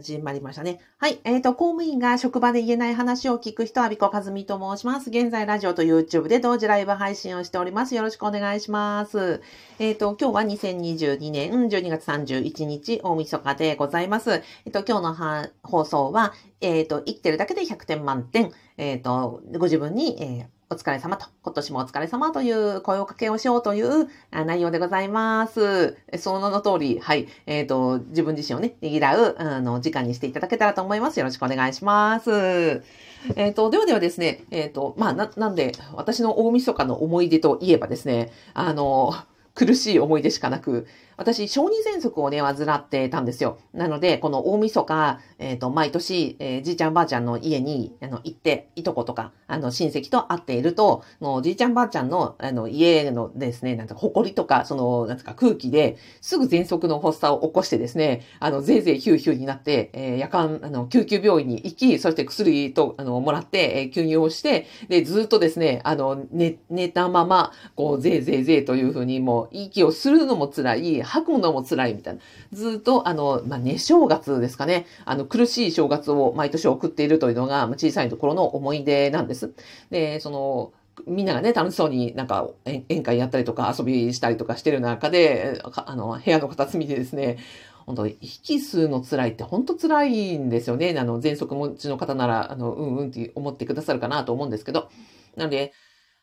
始まりましたね。はい。えっ、ー、と、公務員が職場で言えない話を聞く人、アビコカズミと申します。現在、ラジオと YouTube で同時ライブ配信をしております。よろしくお願いします。えっ、ー、と、今日は2022年12月31日、大晦日でございます。えっ、ー、と、今日の放送は、えっ、と、生きてるだけで100点満点、えっ、と、ご自分に、えーお疲れ様と、今年もお疲れ様という声をかけをしようという内容でございます。その名の通り、はい、えっ、ー、と、自分自身をね、にぎらう、あの、時間にしていただけたらと思います。よろしくお願いします。えっ、ー、と、ではではですね、えっ、ー、と、まあ、な、なんで、私の大晦日の思い出といえばですね、あの、苦しい思い出しかなく、私、小児喘息をね、患ってたんですよ。なので、この大晦日、えっ、ー、と、毎年、えー、じいちゃんばあちゃんの家に、あの、行って、いとことか、あの、親戚と会っていると、のじいちゃんばあちゃんの、あの、家のですね、なんか、埃とか、その、なんか空気で、すぐ喘息の発作を起こしてですね、あの、ぜいぜいヒューヒューになって、えー、夜間、あの、救急病院に行き、そして薬と、あの、もらって、えー、吸入をして、で、ずっとですね、あの、寝、寝たまま、こう、ぜいぜいぜいというふうに、もう、息をするのも辛い、吐くのも辛い、みたいな。ずっと、あの、まあ、寝正月ですかね。あの、苦しい正月を毎年送っているというのが、小さいところの思い出なんです。で、その、みんながね、楽しそうになんか宴会やったりとか遊びしたりとかしてる中で、あの、部屋の片隅でですね、本当息吸うの辛いって本当辛いんですよね。あの、喘息持ちの方なら、あの、うんうんって思ってくださるかなと思うんですけど。なので、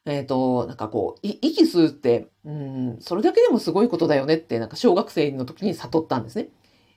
えっ、ー、と、なんかこう、息吸うって、うん、それだけでもすごいことだよねって、なんか小学生の時に悟ったんですね。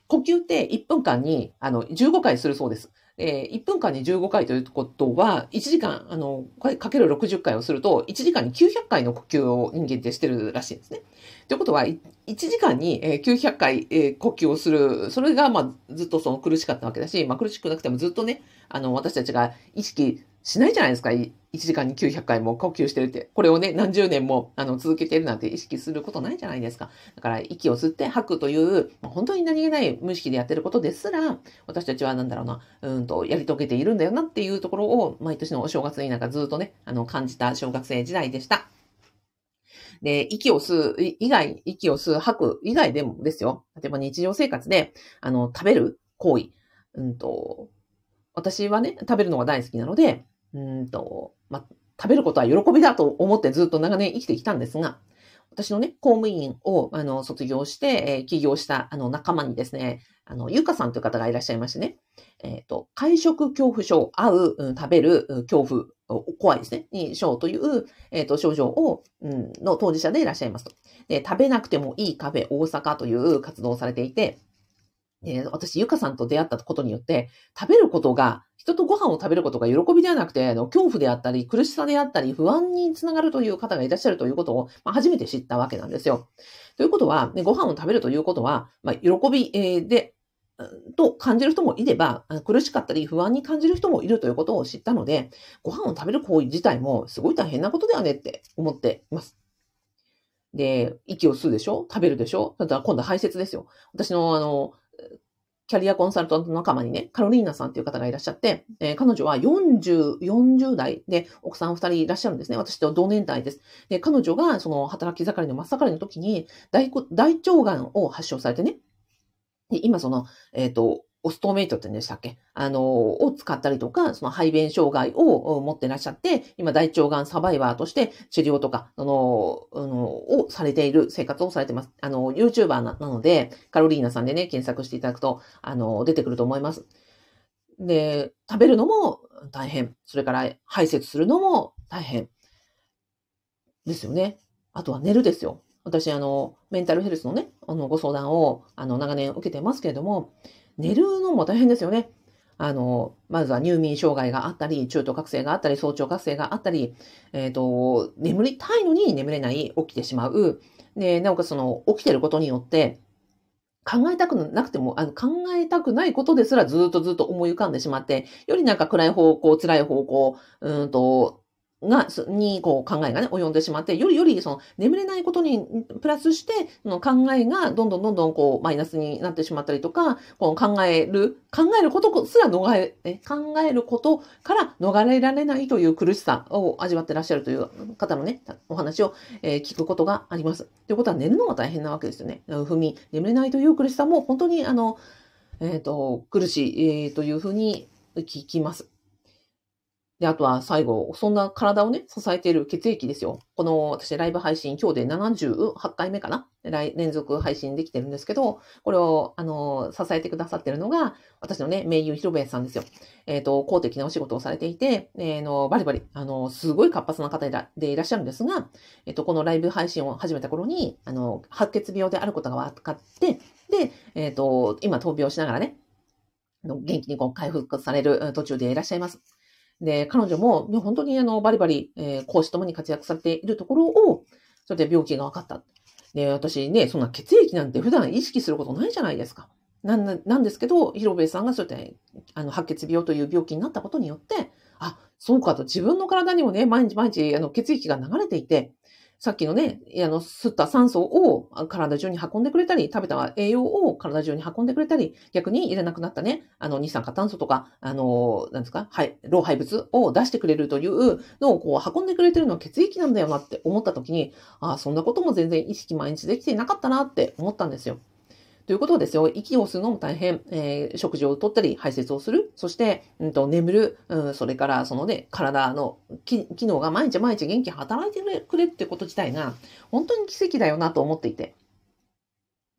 呼吸って1分間に、あの、15回するそうです。えー、1分間に15回ということは、1時間、あの、これかける60回をすると、1時間に900回の呼吸を人間ってしてるらしいんですね。ということは、1時間に900回呼吸をする、それが、まあ、ずっとその苦しかったわけだし、まあ、苦しくなくてもずっとね、あの、私たちが意識しないじゃないですか。1時間に900回も呼吸してるって。これをね、何十年もあの続けてるなんて意識することないじゃないですか。だから息を吸って吐くという、本当に何気ない無意識でやってることですら、私たちはなんだろうな、うんと、やり遂げているんだよなっていうところを、毎年のお正月になんかずっとね、あの、感じた小学生時代でした。で、息を吸う、以外、息を吸う、吐く以外でもですよ。例えば日常生活で、あの、食べる行為。うんと、私はね、食べるのが大好きなので、うんと、ま食べることは喜びだと思ってずっと長年生きてきたんですが、私のね、公務員を、あの、卒業して、え、起業した、あの、仲間にですね、あの、ゆかさんという方がいらっしゃいましてね、えっ、ー、と、会食恐怖症、会う、うん、食べる、う恐怖、怖いですね、に症という、えっ、ー、と、症状を、うん、の当事者でいらっしゃいますと。で、食べなくてもいいカフェ大阪という活動をされていて、えー、私、ゆかさんと出会ったことによって、食べることが、人とご飯を食べることが喜びではなくて、あの恐怖であったり、苦しさであったり、不安につながるという方がいらっしゃるということを、まあ、初めて知ったわけなんですよ。ということは、ね、ご飯を食べるということは、まあ、喜び、えー、で、と感じる人もいれば、苦しかったり不安に感じる人もいるということを知ったので、ご飯を食べる行為自体もすごい大変なことだよねって思っています。で、息を吸うでしょ？食べるでしょ？だったら今度は排泄ですよ。私のあの、キャリアコンサルタント仲間にね、カロリーナさんっていう方がいらっしゃって、えー、彼女は40、40代で奥さん2人いらっしゃるんですね。私と同年代です。で、彼女がその働き盛りの真っ盛りの時に大、大腸がんを発症されてね、で今その、えっ、ー、と、オストメイトって言うんでしたっけ？あの、を使ったりとか、その排便障害を持ってらっしゃって、今大腸がんサバイバーとして治療とか、あの、あのをされている生活をされてます。あの、YouTuber なので、カロリーナさんでね、検索していただくと、あの、出てくると思います。で、食べるのも大変。それから排泄するのも大変。ですよね。あとは寝るですよ。私、あの、メンタルヘルスのね、あの、ご相談を、あの、長年受けてますけれども、寝るのも大変ですよね。あの、まずは入眠障害があったり、中途覚醒があったり、早朝覚醒があったり、えっ、ー、と、眠りたいのに眠れない、起きてしまう。で、なおかつその、起きてることによって、考えたくなくても、あの、考えたくないことですらずっとずっと思い浮かんでしまって、よりなんか暗い方向、辛い方向、うんと、が、に、こう、考えがね、及んでしまって、よりより、その、眠れないことに、プラスして、の考えが、どんどんどんどん、こう、マイナスになってしまったりとか、この考える、考えることすら逃れ、え、考えることから逃れられないという苦しさを味わってらっしゃるという方のね、お話を、え、聞くことがあります。ということは、寝るのが大変なわけですよね。踏み、眠れないという苦しさも、本当に、あの、えっ、と、苦しい、えーというふうに聞きます。で、あとは最後、そんな体をね、支えている血液ですよ。この私ライブ配信今日で78回目かな？連続配信できてるんですけど、これを、あの、支えてくださってるのが、私のね、名優広部さんですよ。えっ、ー、と、公的なお仕事をされていて、えー、の、バリバリ、あの、すごい活発な方でいらっしゃるんですが、えっ、ー、と、このライブ配信を始めた頃に、あの、白血病であることが分かって、で、えっ、と、今闘病しながらね、元気にこう回復される途中でいらっしゃいます。で、彼女も、ね本当にあの、バリバリ、えー、講師ともに活躍されているところを、それで病気が分かった。で、私ね、そんな血液なんて普段意識することないじゃないですか。なんなんですけど、広部さんがそうやって、あの、白血病という病気になったことによって、あ、そうかと、自分の体にもね、毎日毎日、あの、血液が流れていて、さっきのね、あの、吸った酸素を体中に運んでくれたり、食べた栄養を体中に運んでくれたり、逆に入れなくなったね、あの、二酸化炭素とか、あの、なんですか、はい、老廃物を出してくれるというのをこう運んでくれてるのは血液なんだよなって思った時に、ああ、そんなことも全然意識毎日できていなかったなって思ったんですよ。ということですよ。息を吸うのも大変、えー、食事をとったり、排泄をする、そして、うんと、眠る、うん、それからそのね、体の機能が毎日毎日元気に働いてくれってこと自体が、本当に奇跡だよなと思っていて。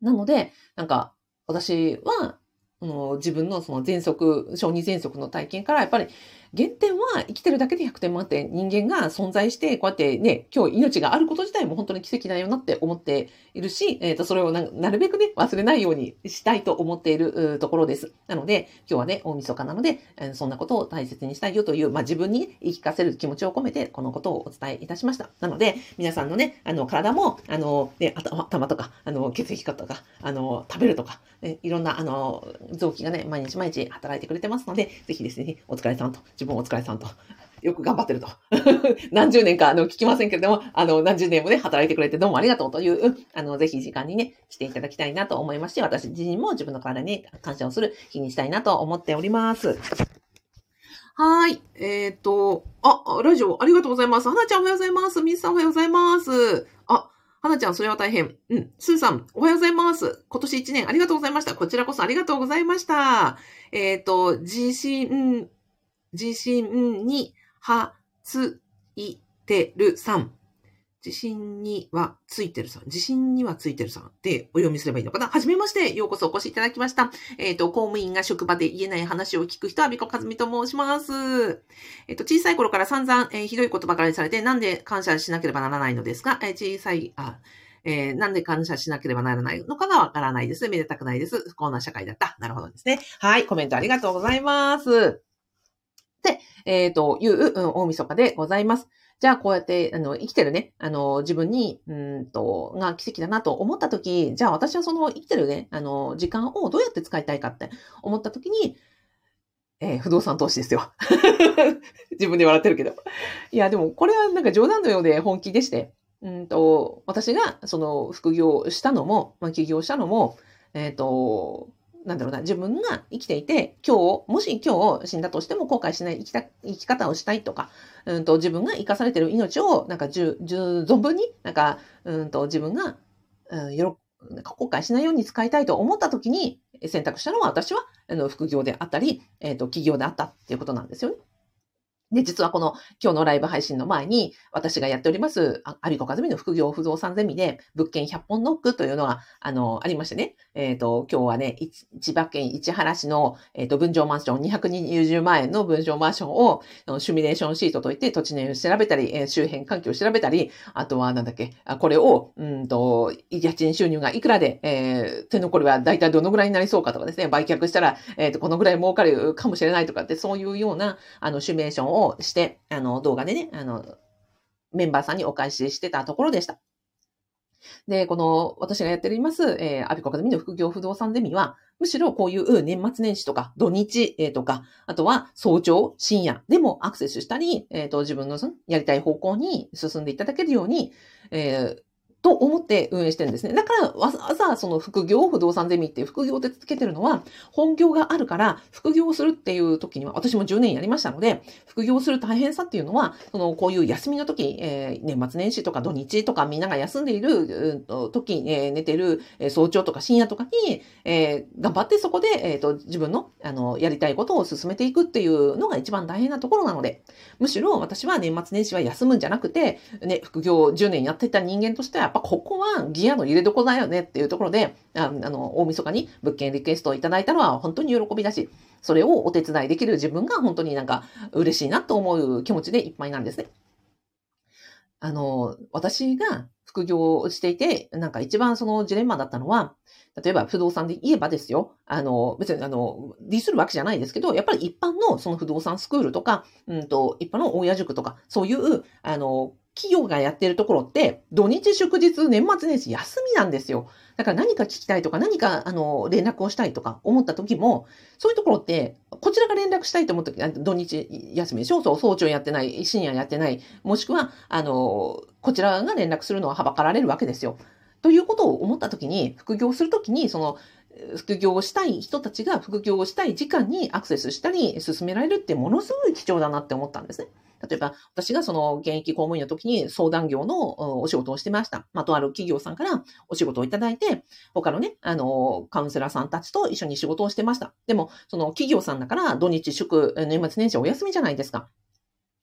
なので、なんか、私は、の自分のその喘息、小児喘息の体験から、やっぱり原点は生きてるだけで100点満点人間が存在して、こうやってね、今日命があること自体も本当に奇跡だよなって思っているし、えっ、ー、と、それをなるべくね、忘れないようにしたいと思っているところです。なので、今日はね、大晦日なので、そんなことを大切にしたいよという、まあ、自分に言い聞かせる気持ちを込めて、このことをお伝えいたしました。なので、皆さんのね、あの、体も、あの、ね、頭とか、あの、血液型とか、あの、食べるとか、ね、いろんな、あの、臓器がね、毎日毎日働いてくれてますので、ぜひですね、お疲れさんと、自分お疲れさんと、よく頑張ってると。何十年か、あの、聞きませんけれども、あの、何十年もね、働いてくれてどうもありがとうという、あの、ぜひ時間にね、していただきたいなと思いまして、私自身も自分の体に感謝をする日にしたいなと思っております。はい。えっ、ー、と、あ、ラジオありがとうございます。はなちゃんおはようございます。ミスさんおはようございます。あ、はなちゃん、それは大変。うん。スーさん、おはようございます。今年1年ありがとうございました。こちらこそありがとうございました。えっ、ー、と、地震、地震にはついてるさん。地震にはついてるさん。地震にはついてるさんでお読みすればいいのかなはじめまして。ようこそお越しいただきました。えっ、ー、と、公務員が職場で言えない話を聞く人は、美子和美と申します。えっ、ー、と、小さい頃から散々、えー、ひどいことばかりされて、なんで感謝しなければならないのですか、え小さい、あ、えー、なんで感謝しなければならないのかがわからないです。めでたくないです。不幸な社会だった。なるほどですね。はい、コメントありがとうございます。で、えっ、ー、と、いう、うん、大晦日でございます。じゃあ、こうやって、あの、生きてるね、あの、自分に、うんと、が奇跡だなと思ったとき、じゃあ私はその生きてるね、あの、時間をどうやって使いたいかって思ったときに、えー、不動産投資ですよ。自分で笑ってるけど。いや、でも、これはなんか冗談のようで本気でして、うんと、私が、その、副業したのも、まあ、起業したのも、えっ、ー、と、なんだろうな、自分が生きていて、今日、もし今日死んだとしても後悔しない生きた生き方をしたいとか、うんと、自分が生かされてる命を、なんか、存分に、なんか、うんと、自分が、うん、よなんか後悔しないように使いたいと思った時に選択したのは私は、あの、副業であったり、えっ、ー、と、企業であったっていうことなんですよね。で、実はこの今日のライブ配信の前に、私がやっております、アビコカズミの副業不動産ゼミで、物件100本ノックというのが、あの、ありましてね。えっ、ー、と、今日はね、千葉県市原市の、えっ、ー、と、分譲マンション、220万円の分譲マンションを、シミュレーションシートといって土地のを調べたり、え、周辺環境を調べたり、あとはなんだっけ、これを、うんと、家賃収入がいくらで、えー、手残りは大体どのぐらいになりそうかとかですね、売却したら、えっ、ー、と、このぐらい儲かるかもしれないとかって、そういうような、あの、シミュレーションををして、あの、動画でね、あの、メンバーさんにお返ししてたところでした。で、この、私がやっております、えー、アビコカデミの副業不動産ゼミは、むしろこういう年末年始とか、土日、えー、とか、あとは早朝、深夜でもアクセスしたり、えっ、ー、と、自分のやりたい方向に進んでいただけるように、えー、と思って運営してるんですね。だからわざわざその副業不動産ゼミっていう副業でつけてるのは本業があるから副業するっていう時には私も10年やりましたので副業する大変さっていうのはそのこういう休みの時、えー、年末年始とか土日とかみんなが休んでいる時、えー、寝てる早朝とか深夜とかに、えー、頑張ってそこで、えーと、自分のあのやりたいことを進めていくっていうのが一番大変なところなのでむしろ私は年末年始は休むんじゃなくて、ね、副業10年やってた人間としてはぱここはギアの入れどこだよねっていうところで、あの、大晦日に物件リクエストをいただいたのは本当に喜びだし、それをお手伝いできる自分が本当になんか嬉しいなと思う気持ちでいっぱいなんですね。あの、私が副業をしていて、なんか一番そのジレンマだったのは、例えば不動産で言えばですよ、あの、別にあの、ディスるわけじゃないですけど、やっぱり一般のその不動産スクールとか、うんと、一般の親塾とか、そういう、あの、企業がやってるところって、土日祝日、年末年始休みなんですよ。だから何か聞きたいとか、何か、あの、連絡をしたいとか思った時も、そういうところって、こちらが連絡したいと思った時、土日休みでしょ？そう、早朝やってない、深夜やってない、もしくは、あの、こちらが連絡するのははばかられるわけですよ。ということを思った時に、副業するときに、その、副業をしたい人たちが副業をしたい時間にアクセスしたり進められるってものすごい貴重だなって思ったんですね。例えば、私がその現役公務員の時に相談業のお仕事をしてました。まあ、とある企業さんからお仕事をいただいて、他のね、あの、カウンセラーさんたちと一緒に仕事をしてました。でも、その企業さんだから土日祝、年末年始お休みじゃないですか。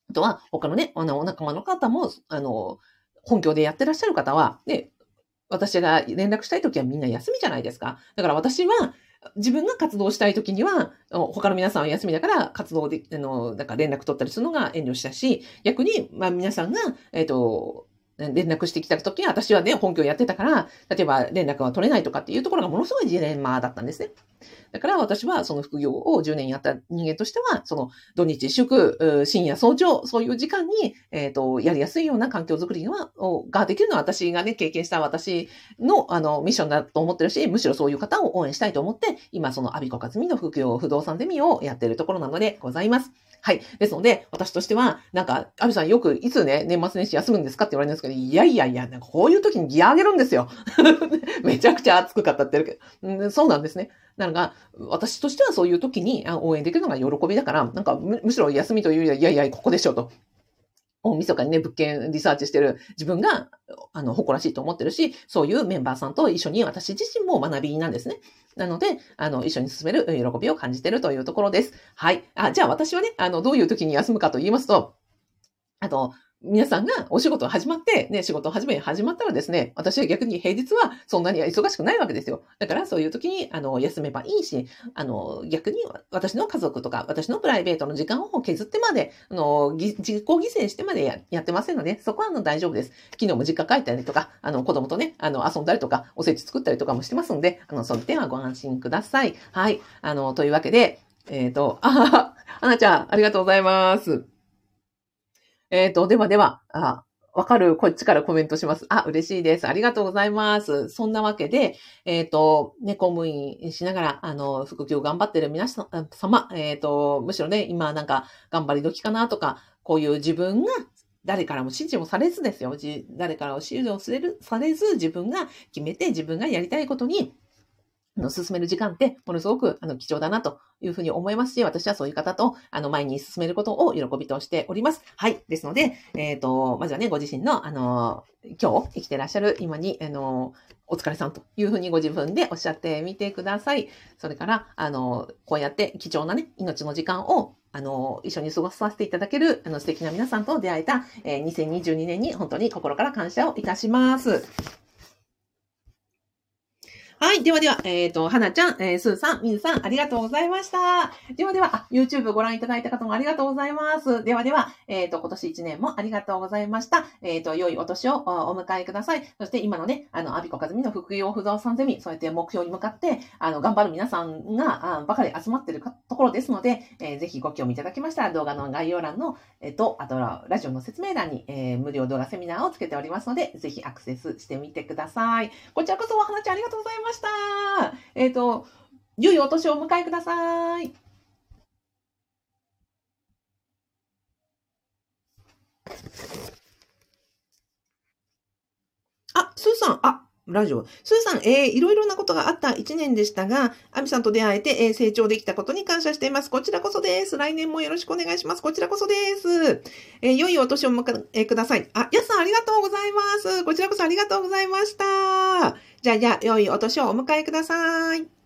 あとは、他のね、あの、お仲間の方も、あの、本業でやってらっしゃる方は、で、私が連絡したい時はみんな休みじゃないですか。だから私は、自分が活動したい時には、他の皆さんは休みだから活動で、あの、なんか連絡取ったりするのが遠慮したし、逆に、まあ皆さんが、えっ、ー、と、連絡してきた時に私はね、本業やってたから、例えば連絡は取れないとかっていうところがものすごいジレンマだったんですね。だから私はその副業を10年やった人間としては、その土日祝、深夜早朝、そういう時間に、えっ、ー、と、やりやすいような環境づくりがができるのは私がね、経験した私のあのミッションだと思ってるし、むしろそういう方を応援したいと思って、今そのアビコカズミの副業不動産ゼミをやってるところなのでございます。はい。ですので、私としては、なんか、アビさんよくいつね、年末年始休むんですかって言われるんですけど、いやいやいや、なんかこういう時にギア上げるんですよ。めちゃくちゃ熱く語ってるけど。そうなんですね。なのが、私としてはそういう時に応援できるのが喜びだから、なんかむむしろ休みというよりは、いやいや、ここでしょと。大晦日にね、物件リサーチしてる自分が、あの、誇らしいと思ってるし、そういうメンバーさんと一緒に私自身も学びなんですね。なので、あの、一緒に進める喜びを感じてるというところです。はい。あ、じゃあ私はね、あの、どういう時に休むかと言いますと、あと、皆さんがお仕事始まって、ね、仕事始め、始まったらですね、私は逆に平日はそんなに忙しくないわけですよ。だからそういう時に、あの、休めばいいし、あの、逆に私の家族とか、私のプライベートの時間を削ってまで、あの、自己犠牲してまでややってませんので、そこはあの大丈夫です。昨日も実家帰ったりとか、あの、子供とね、あの、遊んだりとか、おせち作ったりとかもしてますので、あの、その点はご安心ください。はい。あの、というわけで、えっ、ー、と、あはは、あなちゃん、ありがとうございます。えっ、ー、と、ではでは、あ、わかるこっちからコメントします。あ、嬉しいです。ありがとうございます。そんなわけで、えっ、ー、と、ね、公務員しながら、あの、副業頑張ってる皆様、えっ、ー、と、むしろね、今なんか頑張り時かなとか、こういう自分が誰からも指示をされずですよ。誰からも指示をされるされず、自分が決めて自分がやりたいことにの進める時間ってものすごくあの貴重だなというふうに思いますし、私はそういう方とあの前に進めることを喜びとしております。はい。ですので、えっ、ー、と、まずはね、ご自身の、あの、今日生きてらっしゃる今に、あの、お疲れさんというふうにご自分でおっしゃってみてください。それから、あの、こうやって貴重なね、命の時間をあの、一緒に過ごさせていただける、あの、素敵な皆さんと出会えた、えー、2022年に本当に心から感謝をいたします。はい。ではでは、えっ、ー、と、はなちゃん、えー、すーさん、みずさん、ありがとうございました。ではでは、YouTube ご覧いただいた方もありがとうございます。ではでは、えっ、ー、と、今年1年もありがとうございました。えっ、と、良いお年をお迎えください。そして今のね、あの、アビコカズミの副業不動産ゼミ、そうやって目標に向かって、あの、頑張る皆さんが、あばかり集まってるところですので、えー、ぜひご興味いただきましたら、動画の概要欄の、えっ、と、あと、ラジオの説明欄に、え無料動画セミナーをつけておりますので、ぜひアクセスしてみてください。こちらこそ、はなちゃんありがとうございました。えっ、ー、と、良いお年をお迎えください。あ、スーさん、あ、ラジオ。スーさん、えー、いろいろなことがあった一年でしたが、アミさんと出会えて、えー、成長できたことに感謝しています。こちらこそです。来年もよろしくお願いします。こちらこそです。えー、良いお年をお迎えください。あ、やすさんありがとうございます。こちらこそありがとうございました。じゃあ、じゃあ、良いお年をお迎えください。